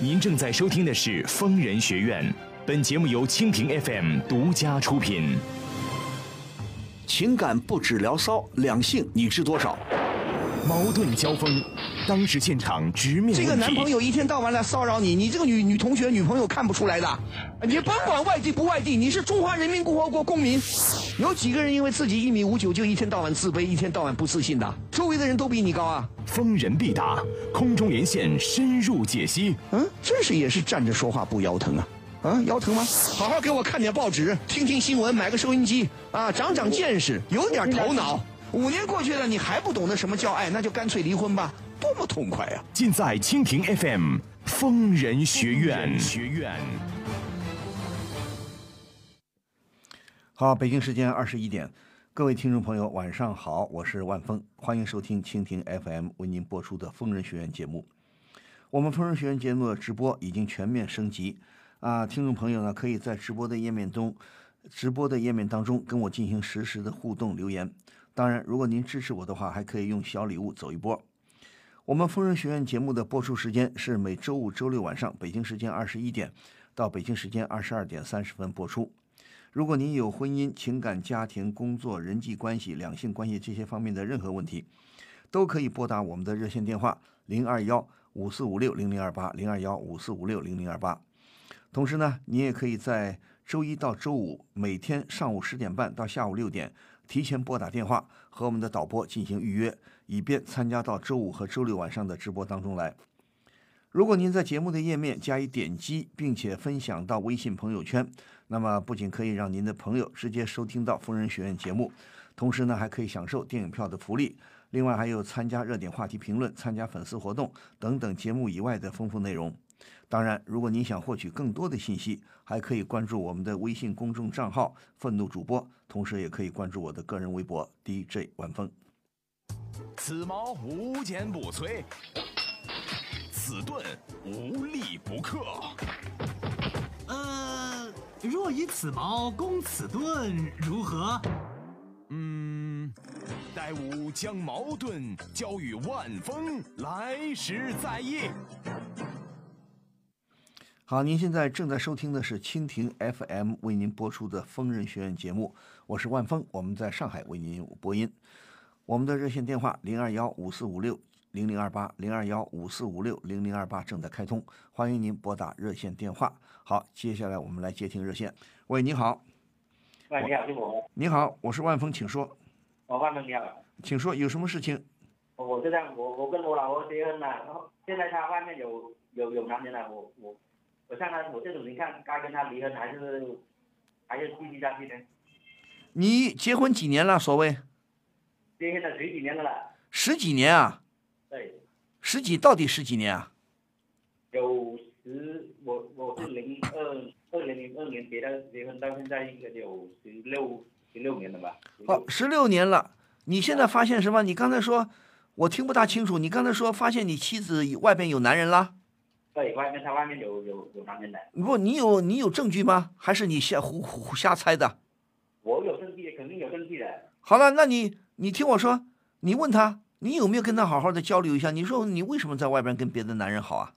您正在收听的是《疯人学院》，本节目由蜻蜓 FM 独家出品。情感不止聊骚，两性你知多少？矛盾交锋，当时现场直面这个。男朋友一天到晚来骚扰你，你这个女女同学、女朋友看不出来的。你甭管外地不外地，你是中华人民共和国公民。有几个人因为自己一米五九就一天到晚自卑、一天到晚不自信的？周围的人都比你高啊！疯人必答，空中连线深入解析。嗯，真是也是站着说话不腰疼啊！啊，腰疼吗？好好给我看点报纸，听听新闻，买个收音机啊，长长见识，有点头脑。五年过去了，你还不懂得什么叫爱，那就干脆离婚吧，多么痛快呀、尽在蜻蜓 FM 疯人学院。学院。好，北京时间二十一点，各位听众朋友，晚上好，我是万峰，欢迎收听蜻蜓 FM 为您播出的疯人学院节目。我们疯人学院节目的直播已经全面升级啊，听众朋友呢可以在直播的页面中，直播的页面当中跟我进行实时的互动留言。当然，如果您支持我的话，还可以用小礼物走一波。我们疯人学院节目的播出时间是每周五、周六晚上北京时间二十一点到北京时间二十二点三十分播出。如果您有婚姻、情感、家庭、工作、人际关系、两性关系这些方面的任何问题，都可以拨打我们的热线电话零二幺五四五六零零二八零二幺五四五六零零二八。同时呢，你也可以在周一到周五每天上午十点半到下午六点提前拨打电话和我们的导播进行预约，以便参加到周五和周六晚上的直播当中来。如果您在节目的页面加以点击，并且分享到微信朋友圈，那么不仅可以让您的朋友直接收听到疯人学院节目，同时呢还可以享受电影票的福利，另外还有参加热点话题评论、参加粉丝活动等等节目以外的丰富内容。当然，如果您想获取更多的信息，还可以关注我们的微信公众账号“愤怒主播”，同时也可以关注我的个人微博 DJ 晚风。此矛无坚不摧，此盾无力不克。呃，若以此矛攻此盾，如何？嗯，待吾将矛盾交与万峰，来时再议。好，您现在正在收听的是蜻蜓 FM 为您播出的疯人学院节目，我是万峰，我们在上海为您播音。我们的热线电话零二幺五四五六零零二八零二幺五四五六零零二八正在开通，欢迎您拨打热线电话。好，接下来我们来接听热线。喂，你好，喂，你好，是我，你好，我是万峰，请说，我万峰你好，请说，有什么事情？我就这样，我我跟我老婆结婚了，然后现在她外面有有有男人了，我我我像她我这种情况，该跟她离婚还是还是继续下去呢？你结婚几年了？所谓结婚了十几年了，十几年啊？对，十几到底十几年啊？有十我我是零二二零零二年结的结婚，到现在应该有十六十六年了吧？哦，十六年了。你现在发现什么？你刚才说，我听不大清楚。你刚才说发现你妻子外边有男人了？对，外面她外面有有有男人的，不，你有你有证据吗？还是你瞎胡胡瞎猜的？我有证据，肯定有证据的。好了，那你你听我说，你问他，你有没有跟他好好的交流一下？你说你为什么在外边跟别的男人好啊？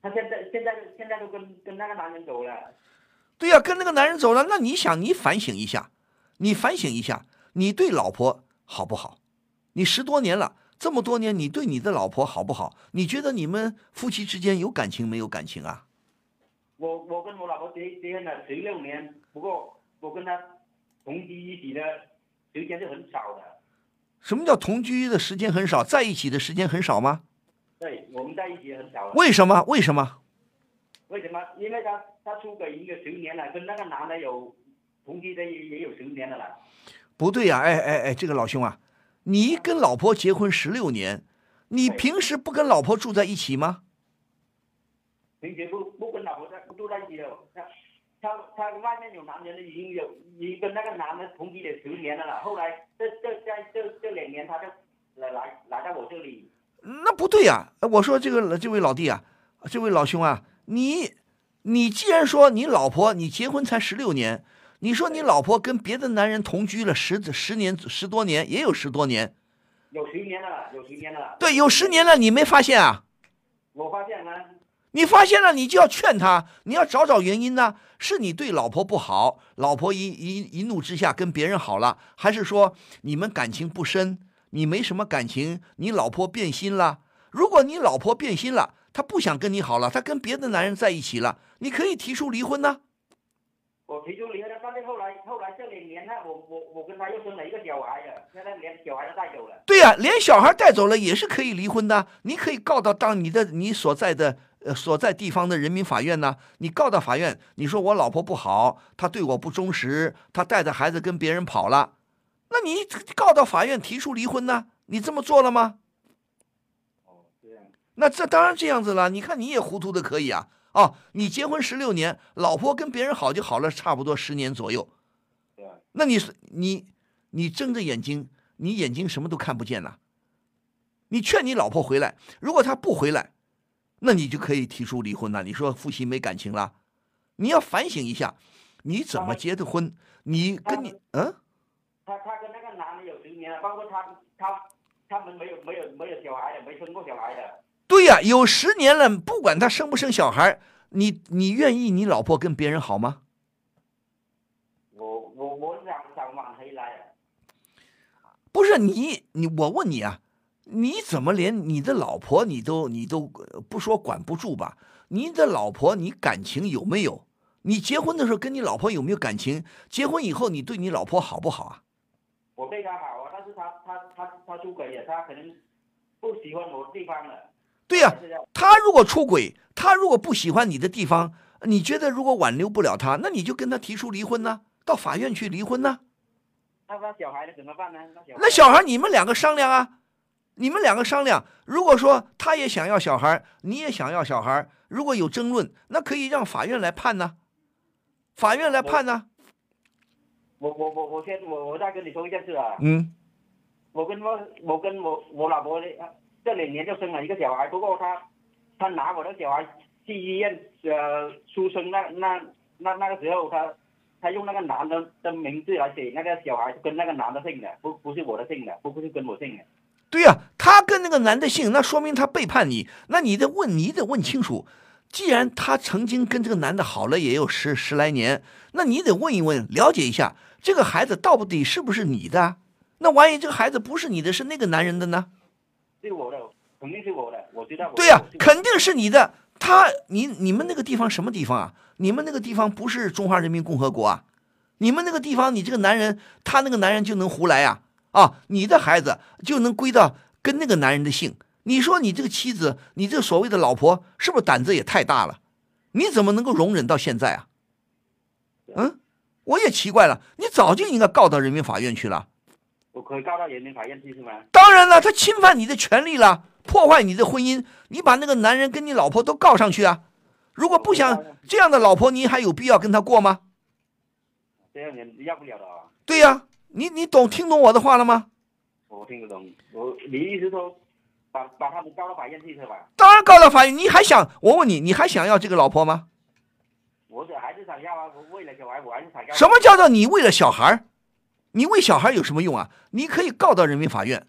他现在现在现在都跟跟那个男人走了。对呀、跟那个男人走了，那你想，你反省一下，你反省一下，你对老婆好不好？你十多年了，这么多年，你对你的老婆好不好？你觉得你们夫妻之间有感情没有感情啊？我我跟我老婆结结婚了十六年，不过我跟她同居一起的时间是很少的。什么叫同居的时间很少，在一起的时间很少吗？对，我们在一起很少了。为什么？为什么？为什么？因为他他出轨一个十年了，跟那个男的有同居的也也有十年了啦。不对呀、哎哎哎，这个老兄啊，你跟老婆结婚十六年，你平时不跟老婆住在一起吗？平时不不跟老婆在住在一起的，他他他外面有男人的已经有已经跟那个男的同居了十年了啦。后来这这在这这两年，她就来来来到我这里。那不对呀、我说这个这位老弟啊，这位老兄啊，你你既然说你老婆你结婚才十六年，你说你老婆跟别的男人同居了十十年十多年，也有十多年，有十年了，有十年了。对，有十年了，你没发现啊？我发现了，你发现了，你就要劝他，你要找找原因呢？是你对老婆不好，老婆一一一怒之下跟别人好了，还是说你们感情不深，你没什么感情，你老婆变心了？如果你老婆变心了，她不想跟你好了，她跟别的男人在一起了，你可以提出离婚呢。我提出离婚了，但是后来后来这两年呢，我我我跟他又生了一个小孩了，现在连小孩都带走了。对呀、连小孩带走了也是可以离婚的。你可以告到当你的你所在的呃所在地方的人民法院呢，你告到法院，你说我老婆不好，她对我不忠实，她带着孩子跟别人跑了，那你告到法院提出离婚呢？你这么做了吗？那这当然这样子了。你看你也糊涂的可以啊。哦，你结婚十六年，老婆跟别人好就好了，差不多十年左右。对啊，那你是你你睁着眼睛，你眼睛什么都看不见了。你劝你老婆回来，如果她不回来，那你就可以提出离婚了。你说夫妻没感情了，你要反省一下，你怎么结的婚？你跟你嗯，他他跟那个男的有十年了，包括他他他们没有没有没有小孩的，没生过小孩的。对呀、有十年了，不管他生不生小孩，你你愿意你老婆跟别人好吗？我我我想想挽回来了。不是你你我问你啊，你怎么连你的老婆你都你都呃不说管不住吧？你的老婆你感情有没有？你结婚的时候跟你老婆有没有感情？结婚以后你对你老婆好不好啊？我对他好啊，但是他他他他出轨了，他可能不喜欢我的地方了。对呀、他如果出轨，他如果不喜欢你的地方，你觉得如果挽留不了他，那你就跟他提出离婚呢，到法院去离婚呢。那他小孩怎么办呢？那小孩那小孩你们两个商量啊，你们两个商量。如果说他也想要小孩，你也想要小孩，如果有争论，那可以让法院来判呢。法院来判呢。我我我我先我我再跟你说一件事啊，嗯，我跟我我跟我我老婆的这两年就生了一个小孩，不过他他拿我的小孩去医院呃出生那那那那个时候他他用那个男的的名字来写那个小孩跟那个男的姓的，不不是我的姓的，不不是跟我姓的。对呀、他跟那个男的姓，那说明他背叛你。那你得问，你得问清楚。既然他曾经跟这个男的好了也有十十来年，那你得问一问，了解一下这个孩子到底是不是你的？那万一这个孩子不是你的，是那个男人的呢？是我的，肯定是我的，我知道我。对呀、肯定是你的。他，你你们那个地方什么地方啊？你们那个地方不是中华人民共和国啊？你们那个地方，你这个男人，他那个男人就能胡来啊？啊，你的孩子就能归到跟那个男人的姓。你说你这个妻子，你这所谓的老婆，是不是胆子也太大了？你怎么能够容忍到现在啊？嗯，我也奇怪了，你早就应该告到人民法院去了。我可以告到人民法院去是吗？当然了，他侵犯你的权利了，破坏你的婚姻，你把那个男人跟你老婆都告上去啊！如果不想这样的老婆，你还有必要跟他过吗？这样人要不了的啊。对呀、你你懂听懂我的话了吗？我听得懂，我你意思说把把他们告到法院去是吧？当然告到法院，你还想我问你，你还想要这个老婆吗？我这还是想要啊，我为了小孩我还是想要。什么叫做你为了小孩儿？你为小孩有什么用啊？你可以告到人民法院，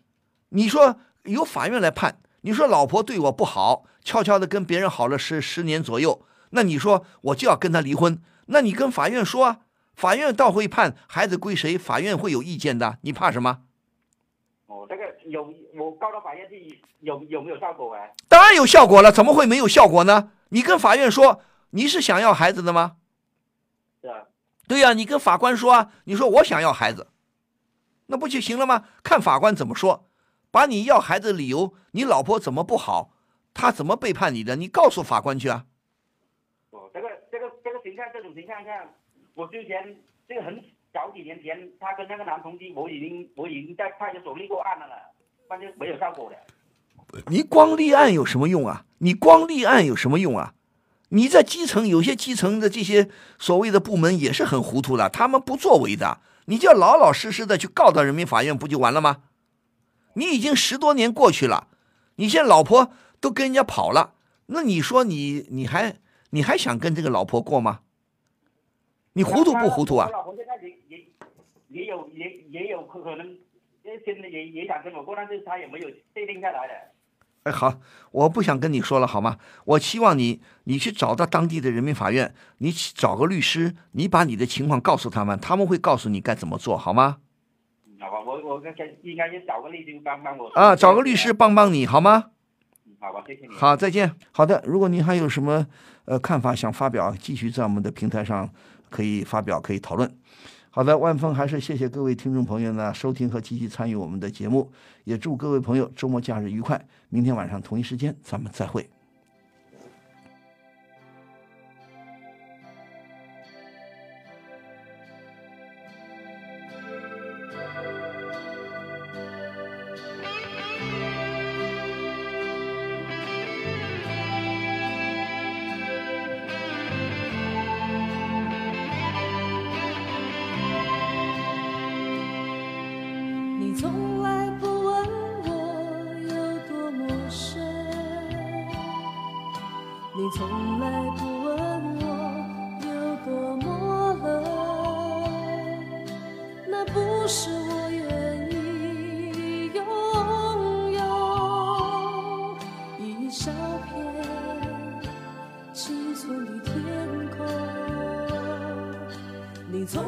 你说由法院来判。你说老婆对我不好，悄悄的跟别人好了十十年左右，那你说我就要跟他离婚？那你跟法院说啊，法院倒会判孩子归谁，法院会有意见的，你怕什么？哦，这个有我告到法院去有有没有效果啊？当然有效果了，怎么会没有效果呢？你跟法院说你是想要孩子的吗？是吧？对呀、你跟法官说啊，你说我想要孩子，那不就行了吗？看法官怎么说，把你要孩子的理由，你老婆怎么不好，她怎么背叛你的，你告诉法官去啊。哦，这个这个这个形象，这种形象下，我之前这个很早几年前，他跟那个男同志，我已经我已经在派出所立过案了了，但是没有效果的。你光立案有什么用啊？你光立案有什么用啊？你在基层有些基层的这些所谓的部门也是很糊涂的，他们不作为的，你就老老实实的去告到人民法院，不就完了吗？你已经十多年过去了，你现在老婆都跟人家跑了，那你说你你还你还想跟这个老婆过吗？你糊涂不糊涂啊？老婆现在也也也有也也有可能，呃现在也也想跟我过，但是她也没有确定下来的。哎，好，我不想跟你说了，好吗？我希望你，你去找到当地的人民法院，你找个律师，你把你的情况告诉他们，他们会告诉你该怎么做，好吗？好吧，我我应该应该去找个律师帮帮我。啊，找个律师帮帮你，好吗？好吧，谢谢你。好，再见。好的，如果您还有什么呃看法想发表，继续在我们的平台上可以发表，可以讨论。好的，万峰还是谢谢各位听众朋友呢收听和积极参与我们的节目，也祝各位朋友周末假日愉快。明天晚上同一时间咱们再会。你从来不问我有多么深，你从来不问我有多么冷，那不是我愿意拥有一小片七寸的天空。你从